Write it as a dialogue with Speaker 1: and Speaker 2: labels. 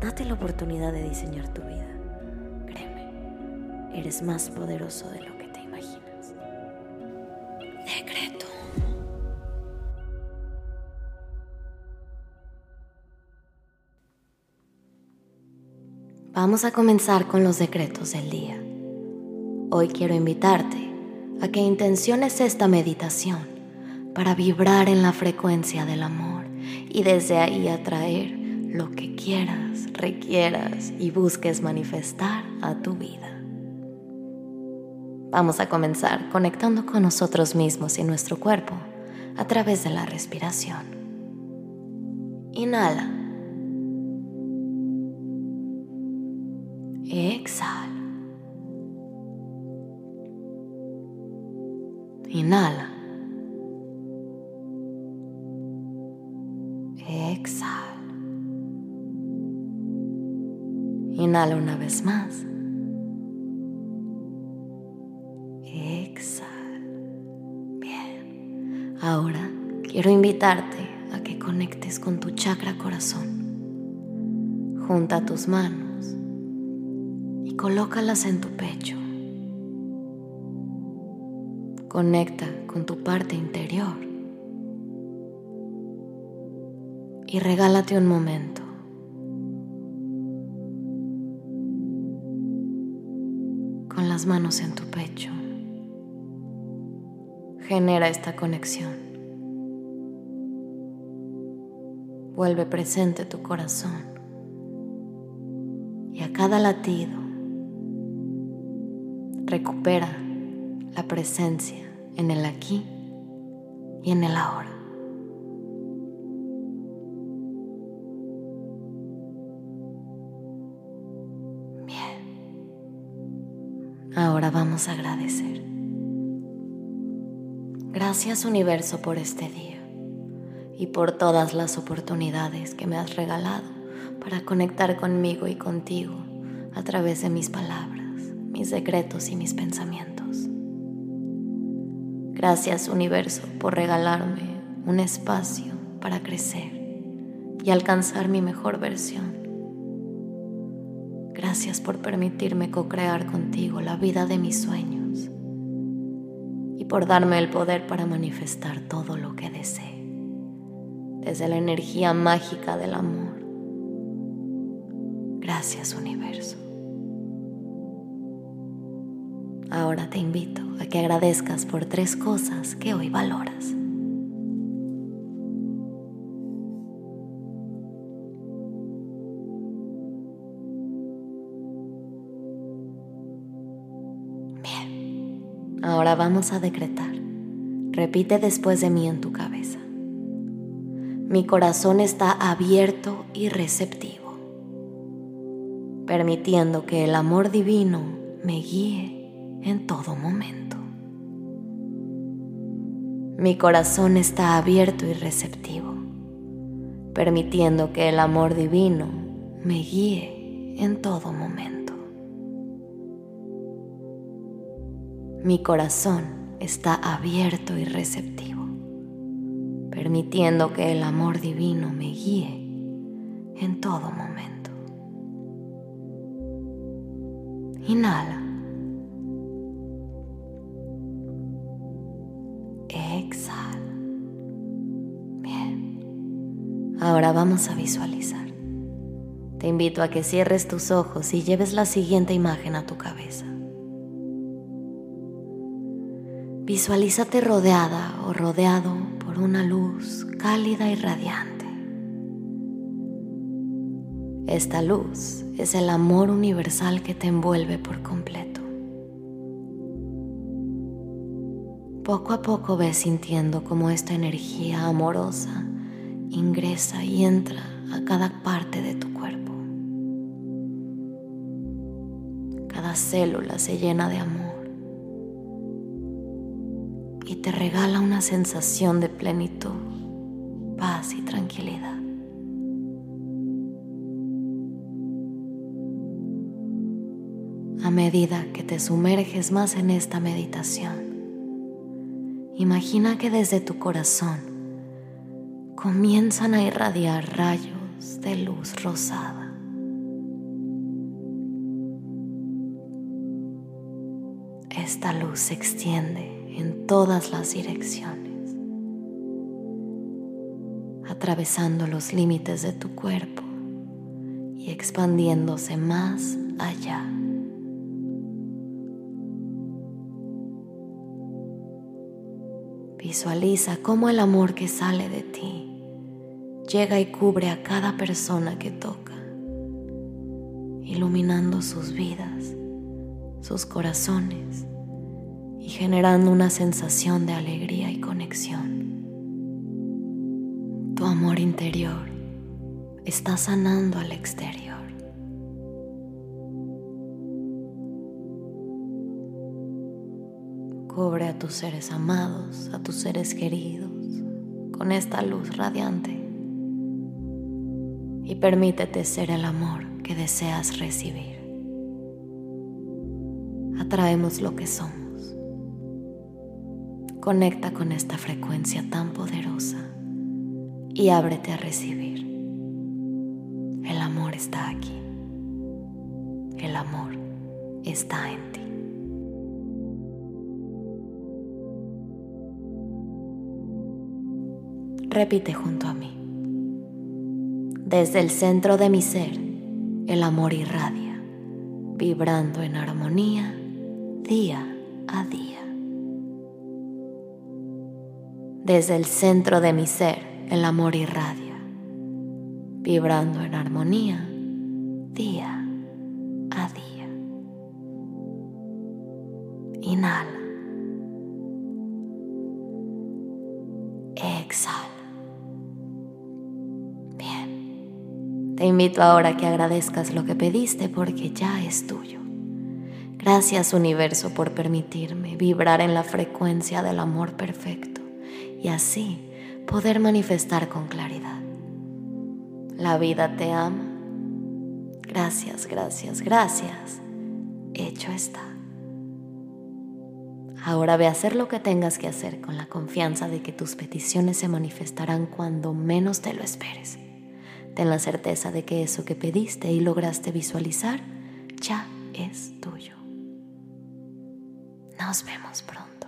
Speaker 1: Date la oportunidad de diseñar tu vida. Créeme, eres más poderoso de lo que te imaginas. Decreto. Vamos a comenzar con los decretos del día. Hoy quiero invitarte a que intenciones esta meditación para vibrar en la frecuencia del amor y desde ahí atraer lo que quieras, requieras y busques manifestar a tu vida. Vamos a comenzar conectando con nosotros mismos y nuestro cuerpo a través de la respiración. Inhala. Exhala. Inhala. Inhala una vez más. Exhala. Bien. Ahora quiero invitarte a que conectes con tu chakra corazón. Junta tus manos y colócalas en tu pecho. Conecta con tu parte interior y regálate un momento manos en tu pecho. Genera esta conexión. Vuelve presente tu corazón. Y a cada latido recupera la presencia en el aquí y en el ahora. Ahora vamos a agradecer. Gracias universo por este día y por todas las oportunidades que me has regalado para conectar conmigo y contigo a través de mis palabras, mis secretos y mis pensamientos. Gracias universo por regalarme un espacio para crecer y alcanzar mi mejor versión Gracias por permitirme co-crear contigo la vida de mis sueños y por darme el poder para manifestar todo lo que desee, desde la energía mágica del amor. Gracias universo. Ahora te invito a que agradezcas por tres cosas que hoy valoras. Ahora vamos a decretar. Repite después de mí en tu cabeza. Mi corazón está abierto y receptivo, permitiendo que el amor divino me guíe en todo momento. Mi corazón está abierto y receptivo, permitiendo que el amor divino me guíe en todo momento. Mi corazón está abierto y receptivo, permitiendo que el amor divino me guíe en todo momento. Inhala. Exhala. Bien. Ahora vamos a visualizar. Te invito a que cierres tus ojos y lleves la siguiente imagen a tu cabeza. Visualízate rodeada o rodeado por una luz cálida y radiante. Esta luz es el amor universal que te envuelve por completo. Poco a poco ves sintiendo cómo esta energía amorosa ingresa y entra a cada parte de tu cuerpo. Cada célula se llena de amor y te regala una sensación de plenitud, paz y tranquilidad. A medida que te sumerges más en esta meditación, imagina que desde tu corazón comienzan a irradiar rayos de luz rosada. Esta luz se extiende en todas las direcciones, atravesando los límites de tu cuerpo y expandiéndose más allá. Visualiza cómo el amor que sale de ti llega y cubre a cada persona que toca, iluminando sus vidas, sus corazones y generando una sensación de alegría y conexión. Tu amor interior está sanando al exterior. Cubre a tus seres amados, a tus seres queridos, con esta luz radiante. Y permítete ser el amor que deseas recibir. Atraemos lo que somos. Conecta con esta frecuencia tan poderosa y ábrete a recibir. El amor está aquí. El amor está en ti. Repite junto a mí. Desde el centro de mi ser, el amor irradia, vibrando en armonía día a día. Desde el centro de mi ser, el amor irradia, vibrando en armonía día a día. Inhala. Exhala. Te invito ahora a que agradezcas lo que pediste porque ya es tuyo. Gracias universo por permitirme vibrar en la frecuencia del amor perfecto y así poder manifestar con claridad. La vida te ama. Gracias, gracias, gracias. Hecho está. Ahora ve a hacer lo que tengas que hacer con la confianza de que tus peticiones se manifestarán cuando menos te lo esperes. Ten la certeza de que eso que pediste y lograste visualizar ya es tuyo. Nos vemos pronto.